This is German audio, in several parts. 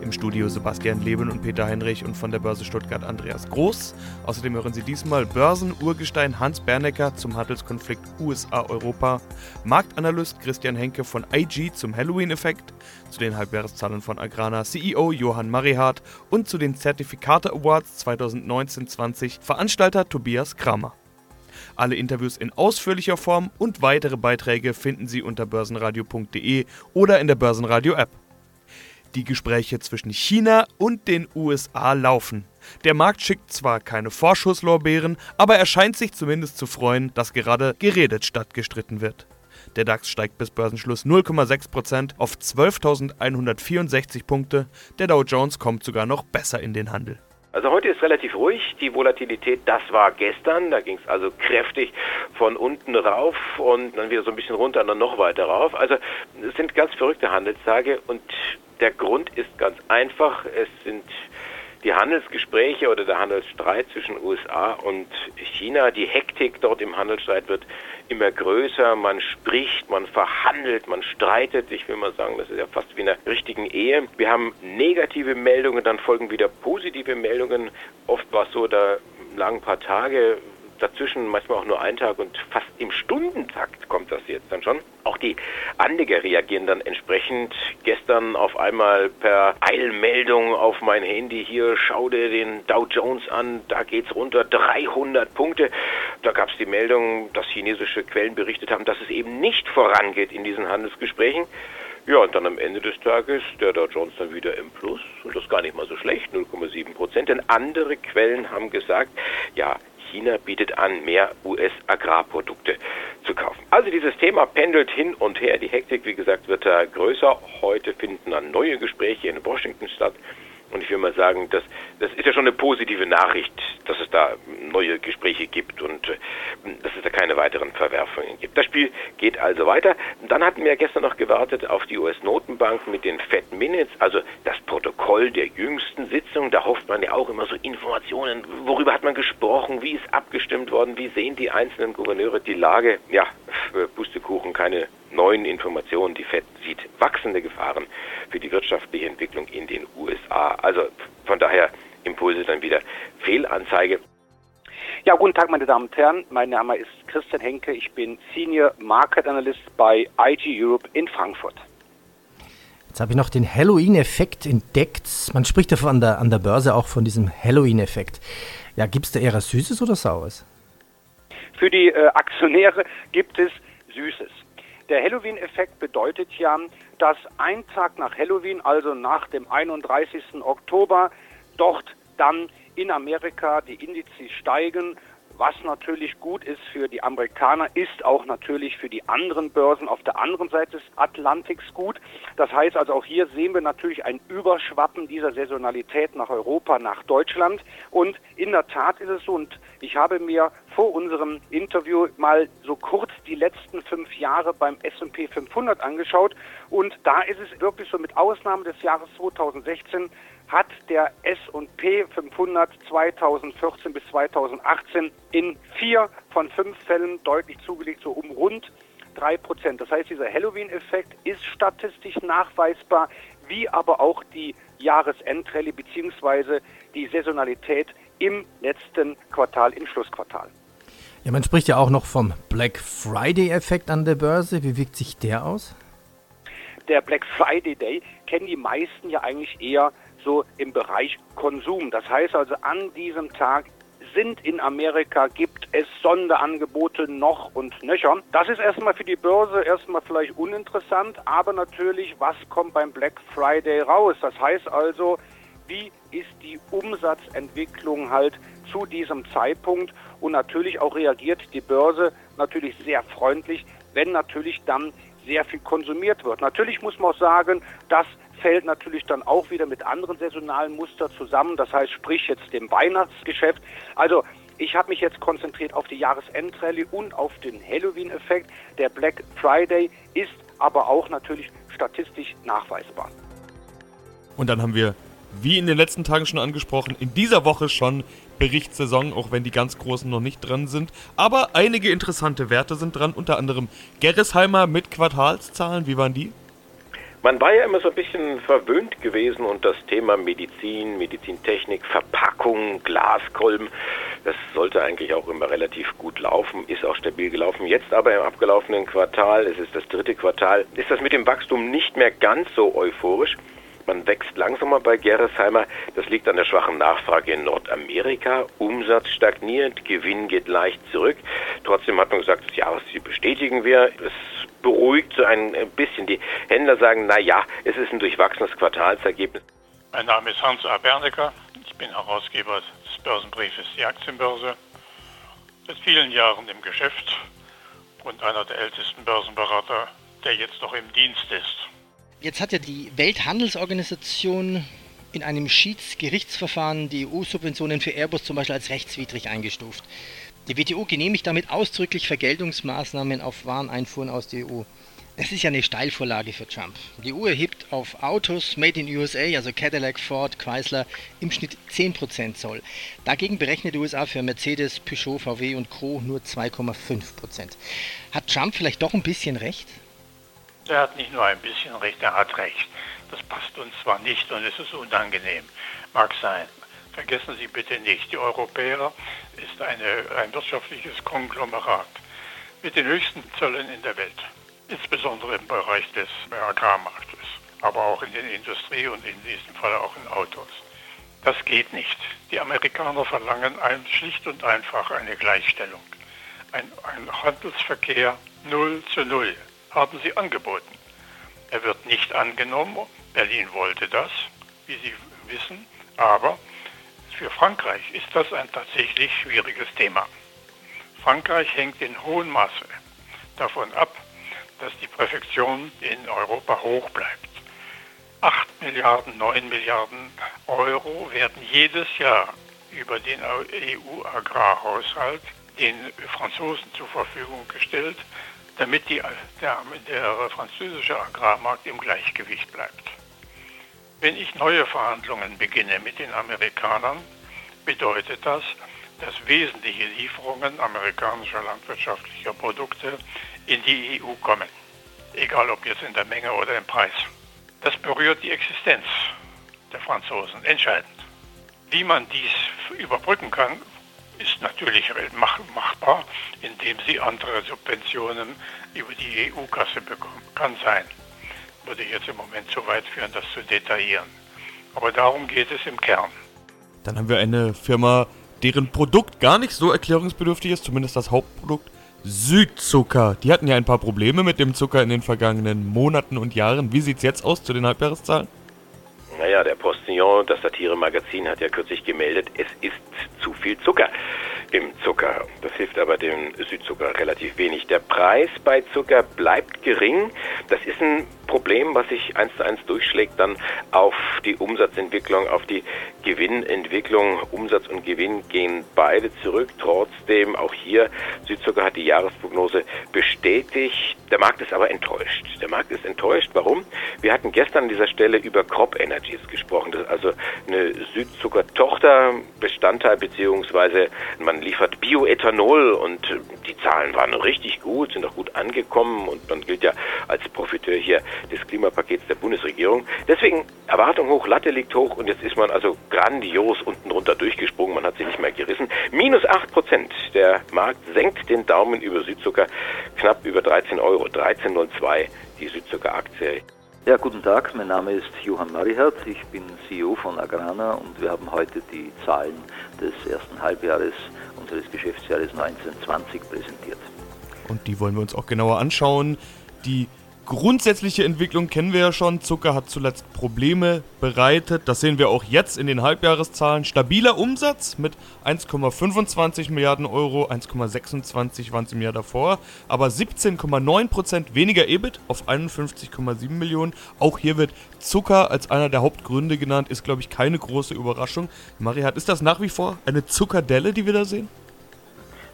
Im Studio Sebastian Leben und Peter Heinrich und von der Börse Stuttgart Andreas Groß. Außerdem hören Sie diesmal Börsen-Urgestein Hans Bernecker zum Handelskonflikt USA-Europa, Marktanalyst Christian Henke von IG zum Halloween-Effekt, zu den Halbjahreszahlen von Agrana CEO Johann Marihardt und zu den Zertifikate Awards 2019-20 Veranstalter Tobias Kramer. Alle Interviews in ausführlicher Form und weitere Beiträge finden Sie unter börsenradio.de oder in der Börsenradio-App. Die Gespräche zwischen China und den USA laufen. Der Markt schickt zwar keine Vorschusslorbeeren, aber er scheint sich zumindest zu freuen, dass gerade geredet statt gestritten wird. Der DAX steigt bis Börsenschluss 0,6% auf 12.164 Punkte, der Dow Jones kommt sogar noch besser in den Handel. Also heute ist relativ ruhig. Die Volatilität, das war gestern. Da ging es also kräftig von unten rauf und dann wieder so ein bisschen runter und dann noch weiter rauf. Also es sind ganz verrückte Handelstage und der Grund ist ganz einfach. Es sind die Handelsgespräche oder der Handelsstreit zwischen USA und China. Die Hektik dort im Handelsstreit wird immer größer. Man spricht, man verhandelt, man streitet. Ich will mal sagen, das ist ja fast wie in einer richtigen Ehe. Wir haben negative Meldungen, dann folgen wieder positive Meldungen. Oft war es so, da lagen ein paar Tage dazwischen manchmal auch nur ein Tag und fast im Stundentakt kommt das jetzt dann schon. Auch die Anleger reagieren dann entsprechend. Gestern auf einmal per Eilmeldung auf mein Handy hier, schau dir den Dow Jones an, da geht's runter 300 Punkte. Da gab es die Meldung, dass chinesische Quellen berichtet haben, dass es eben nicht vorangeht in diesen Handelsgesprächen. Ja, und dann am Ende des Tages der Dow Jones dann wieder im Plus und das gar nicht mal so schlecht, 0,7 Prozent. Denn andere Quellen haben gesagt, ja, China bietet an, mehr US-Agrarprodukte zu kaufen. Also dieses Thema pendelt hin und her. Die Hektik, wie gesagt, wird da größer. Heute finden dann neue Gespräche in Washington statt. Und ich will mal sagen, das, das ist ja schon eine positive Nachricht, dass es da neue Gespräche gibt und äh, dass es da keine weiteren Verwerfungen gibt. Das Spiel geht also weiter. Dann hatten wir gestern noch gewartet auf die US-Notenbank mit den Fed Minutes, also das Protokoll der jüngsten Sitzung. Da hofft man ja auch immer so Informationen. Worüber hat man gesprochen? Wie ist abgestimmt worden? Wie sehen die einzelnen Gouverneure die Lage? Ja, Pustekuchen, keine neuen Informationen. Die Fed sieht wachsende Gefahren für die wirtschaftliche Entwicklung in den. Also von daher Impulse dann wieder Fehlanzeige. Ja, guten Tag, meine Damen und Herren. Mein Name ist Christian Henke. Ich bin Senior Market Analyst bei IG Europe in Frankfurt. Jetzt habe ich noch den Halloween-Effekt entdeckt. Man spricht ja an der, an der Börse auch von diesem Halloween-Effekt. Ja, gibt es da eher Süßes oder Saures? Für die äh, Aktionäre gibt es Süßes. Der Halloween-Effekt bedeutet ja, dass ein Tag nach Halloween, also nach dem 31. Oktober, dort dann in Amerika die Indizes steigen was natürlich gut ist für die Amerikaner, ist auch natürlich für die anderen Börsen auf der anderen Seite des Atlantiks gut. Das heißt also auch hier sehen wir natürlich ein Überschwappen dieser Saisonalität nach Europa, nach Deutschland. Und in der Tat ist es so, und ich habe mir vor unserem Interview mal so kurz die letzten fünf Jahre beim S&P 500 angeschaut. Und da ist es wirklich so mit Ausnahme des Jahres 2016 hat der S&P 500 2014 bis 2018 in vier von fünf Fällen deutlich zugelegt, so um rund drei Prozent. Das heißt, dieser Halloween-Effekt ist statistisch nachweisbar, wie aber auch die Jahresendrallye bzw. die Saisonalität im letzten Quartal, im Schlussquartal. Ja, man spricht ja auch noch vom Black Friday-Effekt an der Börse. Wie wirkt sich der aus? Der Black Friday Day kennen die meisten ja eigentlich eher so im Bereich Konsum. Das heißt also, an diesem Tag sind in Amerika, gibt es Sonderangebote noch und nöcher. Das ist erstmal für die Börse erstmal vielleicht uninteressant, aber natürlich, was kommt beim Black Friday raus? Das heißt also, wie ist die Umsatzentwicklung halt zu diesem Zeitpunkt? Und natürlich auch reagiert die Börse natürlich sehr freundlich, wenn natürlich dann sehr viel konsumiert wird. Natürlich muss man auch sagen, dass fällt natürlich dann auch wieder mit anderen saisonalen Mustern zusammen. Das heißt, sprich jetzt dem Weihnachtsgeschäft. Also Ich habe mich jetzt konzentriert auf die Jahresendrallye und auf den Halloween-Effekt. Der Black Friday ist aber auch natürlich statistisch nachweisbar. Und dann haben wir, wie in den letzten Tagen schon angesprochen, in dieser Woche schon Berichtssaison, auch wenn die ganz großen noch nicht dran sind. Aber einige interessante Werte sind dran, unter anderem Gerresheimer mit Quartalszahlen. Wie waren die? Man war ja immer so ein bisschen verwöhnt gewesen und das Thema Medizin, Medizintechnik, Verpackung, Glaskolben, das sollte eigentlich auch immer relativ gut laufen, ist auch stabil gelaufen. Jetzt aber im abgelaufenen Quartal, es ist das dritte Quartal, ist das mit dem Wachstum nicht mehr ganz so euphorisch. Man wächst langsamer bei Gerresheimer. Das liegt an der schwachen Nachfrage in Nordamerika. Umsatz stagniert, Gewinn geht leicht zurück. Trotzdem hat man gesagt, das Jahresziel bestätigen wir. Es beruhigt so ein bisschen. Die Händler sagen, na ja, es ist ein durchwachsenes Quartalsergebnis. Mein Name ist Hans A. Bernecker. Ich bin Herausgeber des Börsenbriefes Die Aktienbörse. Seit vielen Jahren im Geschäft und einer der ältesten Börsenberater, der jetzt noch im Dienst ist. Jetzt hat ja die Welthandelsorganisation in einem Schiedsgerichtsverfahren die EU-Subventionen für Airbus zum Beispiel als rechtswidrig eingestuft. Die WTO genehmigt damit ausdrücklich Vergeltungsmaßnahmen auf Wareneinfuhren aus der EU. Das ist ja eine Steilvorlage für Trump. Die EU erhebt auf Autos made in USA, also Cadillac, Ford, Chrysler, im Schnitt 10% Zoll. Dagegen berechnet die USA für Mercedes, Peugeot, VW und Co. nur 2,5%. Hat Trump vielleicht doch ein bisschen recht? Er hat nicht nur ein bisschen recht, er hat recht. Das passt uns zwar nicht und es ist unangenehm. Mag sein. Vergessen Sie bitte nicht, die Europäer ist eine, ein wirtschaftliches Konglomerat mit den höchsten Zöllen in der Welt, insbesondere im Bereich des Agrarmarktes, aber auch in der Industrie und in diesem Fall auch in Autos. Das geht nicht. Die Amerikaner verlangen ein, schlicht und einfach eine Gleichstellung. Ein, ein Handelsverkehr 0 zu 0 haben sie angeboten. Er wird nicht angenommen. Berlin wollte das, wie Sie wissen, aber für Frankreich ist das ein tatsächlich schwieriges Thema. Frankreich hängt in hohem Maße davon ab, dass die Präfektion in Europa hoch bleibt. 8 Milliarden, 9 Milliarden Euro werden jedes Jahr über den EU-Agrarhaushalt den Franzosen zur Verfügung gestellt, damit die, der, der französische Agrarmarkt im Gleichgewicht bleibt. Wenn ich neue Verhandlungen beginne mit den Amerikanern, bedeutet das, dass wesentliche Lieferungen amerikanischer landwirtschaftlicher Produkte in die EU kommen, egal ob jetzt in der Menge oder im Preis. Das berührt die Existenz der Franzosen entscheidend. Wie man dies überbrücken kann, ist natürlich machbar, indem sie andere Subventionen über die EU-Kasse bekommen. Kann sein. Würde ich jetzt im Moment zu weit führen, das zu detaillieren. Aber darum geht es im Kern. Dann haben wir eine Firma, deren Produkt gar nicht so erklärungsbedürftig ist, zumindest das Hauptprodukt. Südzucker. Die hatten ja ein paar Probleme mit dem Zucker in den vergangenen Monaten und Jahren. Wie sieht es jetzt aus zu den Halbjahreszahlen? Naja, der Postillon, das Satire-Magazin, hat ja kürzlich gemeldet, es ist zu viel Zucker im Zucker. Das hilft aber dem Südzucker relativ wenig. Der Preis bei Zucker bleibt gering. Das ist ein Problem, was sich eins zu eins durchschlägt dann auf die Umsatzentwicklung, auf die Gewinnentwicklung. Umsatz und Gewinn gehen beide zurück. Trotzdem, auch hier, Südzucker hat die Jahresprognose bestätigt. Der Markt ist aber enttäuscht. Der Markt ist enttäuscht. Warum? Wir hatten gestern an dieser Stelle über Crop Energies gesprochen. Das ist also eine Südzucker-Tochter, Bestandteil beziehungsweise man liefert Bioethanol und die Zahlen waren richtig gut, sind auch gut angekommen und man gilt ja als Profiteur hier des Klimapakets der Bundesregierung. Deswegen Erwartung hoch, Latte liegt hoch und jetzt ist man also grandios unten drunter durchgesprungen, man hat sie nicht mehr gerissen. Minus 8 Prozent. Der Markt senkt den Daumen über Südzucker knapp über 13 Euro, 13,02 die Südzucker-Aktie. Ja, guten Tag, mein Name ist Johann Marihardt, ich bin CEO von Agrana und wir haben heute die Zahlen des ersten Halbjahres unseres Geschäftsjahres 1920 präsentiert. Und die wollen wir uns auch genauer anschauen. Die grundsätzliche Entwicklung kennen wir ja schon. Zucker hat zuletzt Probleme bereitet. Das sehen wir auch jetzt in den Halbjahreszahlen. Stabiler Umsatz mit 1,25 Milliarden Euro, 1,26 waren es im Jahr davor, aber 17,9% weniger EBIT auf 51,7 Millionen. Auch hier wird Zucker als einer der Hauptgründe genannt, ist glaube ich keine große Überraschung. Marihat, ist das nach wie vor eine Zuckerdelle, die wir da sehen?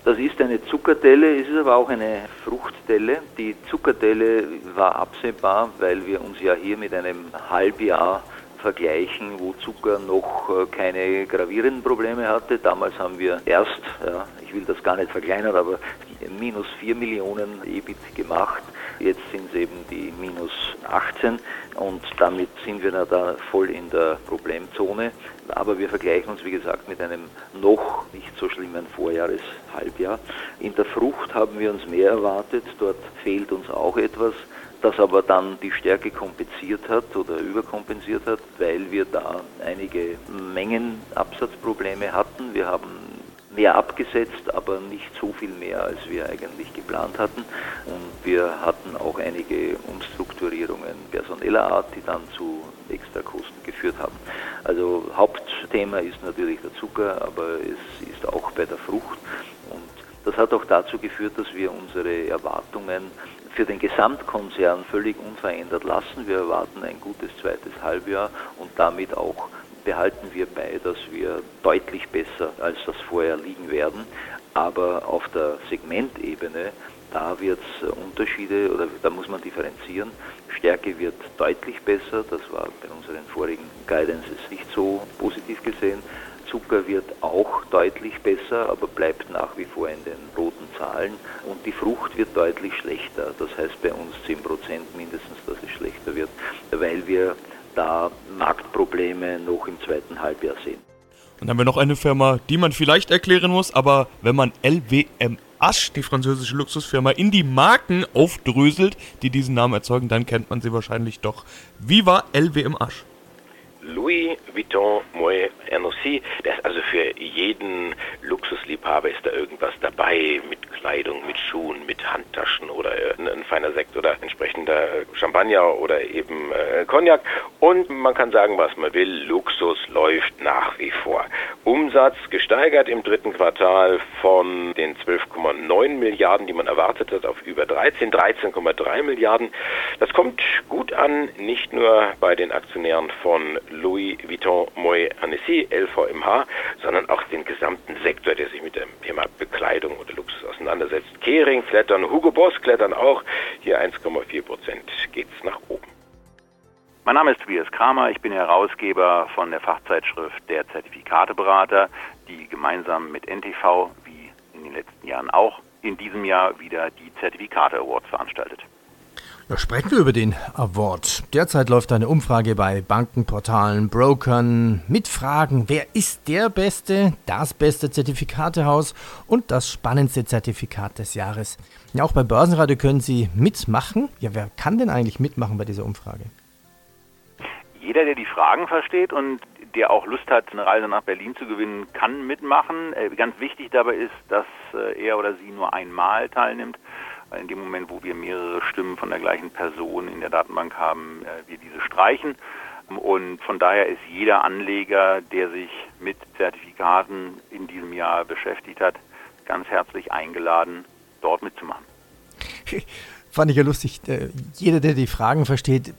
Das ist eine Zuckerdelle, es ist aber auch eine Fruchtdelle. Die Zuckerdelle war absehbar, weil wir uns ja hier mit einem Halbjahr vergleichen, wo Zucker noch äh, keine gravierenden Probleme hatte. Damals haben wir erst, ja, ich will das gar nicht verkleinern, aber minus 4 Millionen EBIT gemacht. Jetzt sind es eben die minus 18 und damit sind wir da voll in der Problemzone. Aber wir vergleichen uns, wie gesagt, mit einem noch nicht so schlimmen Vorjahreshalbjahr. In der Frucht haben wir uns mehr erwartet. Dort fehlt uns auch etwas das aber dann die Stärke kompensiert hat oder überkompensiert hat, weil wir da einige Mengenabsatzprobleme hatten. Wir haben mehr abgesetzt, aber nicht so viel mehr, als wir eigentlich geplant hatten. Und wir hatten auch einige Umstrukturierungen personeller Art, die dann zu Extrakosten geführt haben. Also Hauptthema ist natürlich der Zucker, aber es ist auch bei der Frucht. Und das hat auch dazu geführt, dass wir unsere Erwartungen für den Gesamtkonzern völlig unverändert lassen. Wir erwarten ein gutes zweites Halbjahr und damit auch behalten wir bei, dass wir deutlich besser als das vorher liegen werden. Aber auf der Segmentebene, da wird es Unterschiede oder da muss man differenzieren. Stärke wird deutlich besser, das war bei unseren vorigen Guidances nicht so positiv gesehen. Zucker wird auch deutlich besser, aber bleibt nach wie vor in den roten Zahlen. Und die Frucht wird deutlich schlechter. Das heißt bei uns 10 Prozent mindestens, dass es schlechter wird, weil wir da Marktprobleme noch im zweiten Halbjahr sehen. Dann haben wir noch eine Firma, die man vielleicht erklären muss, aber wenn man LWM Asch, die französische Luxusfirma, in die Marken aufdröselt, die diesen Namen erzeugen, dann kennt man sie wahrscheinlich doch. Wie war LWM Asch? Louis Vuitton Moet Hennessy, das ist also für jeden Luxusliebhaber ist da irgendwas dabei mit Kleidung, mit Schuhen, mit Handtaschen oder ein feiner Sekt oder entsprechender Champagner oder eben äh, Cognac. Und man kann sagen, was man will, Luxus läuft nach wie vor. Umsatz gesteigert im dritten Quartal von den 12,9 Milliarden, die man erwartet hat, auf über 13, 13,3 Milliarden. Das kommt gut an, nicht nur bei den Aktionären von Louis Vuitton Moet Hennessy, LVMH, sondern auch den gesamten Sektor, der sich mit dem Thema Bekleidung oder Luxus auseinandersetzt. Kering klettern, Hugo Boss klettern auch. Hier 1,4 Prozent geht es nach oben. Mein Name ist Tobias Kramer, ich bin Herausgeber von der Fachzeitschrift Der Zertifikateberater, die gemeinsam mit NTV, wie in den letzten Jahren auch, in diesem Jahr wieder die Zertifikate Awards veranstaltet. Ja, sprechen wir über den Award. Derzeit läuft eine Umfrage bei Banken, Portalen, Brokern mit Fragen, wer ist der beste, das beste Zertifikatehaus und das spannendste Zertifikat des Jahres. Ja, auch bei Börsenradio können Sie mitmachen. Ja, wer kann denn eigentlich mitmachen bei dieser Umfrage? Jeder, der die Fragen versteht und der auch Lust hat, eine Reise nach Berlin zu gewinnen, kann mitmachen. Äh, ganz wichtig dabei ist, dass äh, er oder sie nur einmal teilnimmt weil in dem Moment, wo wir mehrere Stimmen von der gleichen Person in der Datenbank haben, äh, wir diese streichen. Und von daher ist jeder Anleger, der sich mit Zertifikaten in diesem Jahr beschäftigt hat, ganz herzlich eingeladen, dort mitzumachen. Fand ich ja lustig. Äh, jeder, der die Fragen versteht,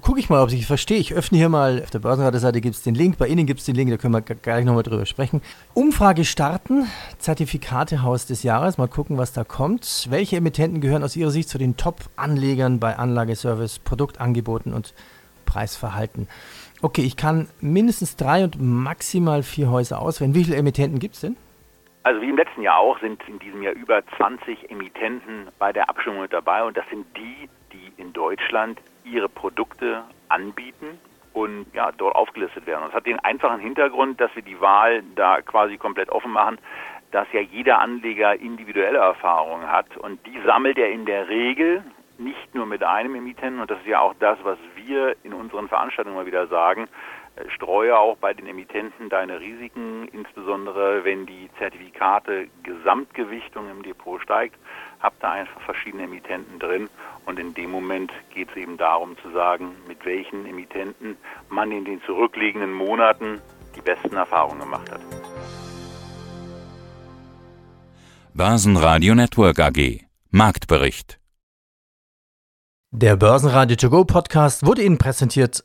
gucke ich mal, ob ich es verstehe. Ich öffne hier mal, auf der Börsenrateseite gibt es den Link, bei Ihnen gibt es den Link, da können wir gleich nochmal drüber sprechen. Umfrage starten, Zertifikatehaus des Jahres, mal gucken, was da kommt. Welche Emittenten gehören aus Ihrer Sicht zu den Top-Anlegern bei Anlageservice, Produktangeboten und Preisverhalten? Okay, ich kann mindestens drei und maximal vier Häuser auswählen. Wie viele Emittenten gibt es denn? Also wie im letzten Jahr auch sind in diesem Jahr über 20 Emittenten bei der Abstimmung dabei und das sind die, die in Deutschland ihre Produkte anbieten und ja, dort aufgelistet werden. Und das hat den einfachen Hintergrund, dass wir die Wahl da quasi komplett offen machen, dass ja jeder Anleger individuelle Erfahrungen hat und die sammelt er in der Regel nicht nur mit einem Emittenten und das ist ja auch das, was wir in unseren Veranstaltungen immer wieder sagen, streue auch bei den Emittenten deine Risiken, insbesondere wenn die Zertifikate Gesamtgewichtung im Depot steigt, habt da einfach verschiedene Emittenten drin und in dem Moment geht es eben darum zu sagen, mit welchen Emittenten man in den zurückliegenden Monaten die besten Erfahrungen gemacht hat. Börsenradio Network AG Marktbericht. Der Börsenradio To Go Podcast wurde Ihnen präsentiert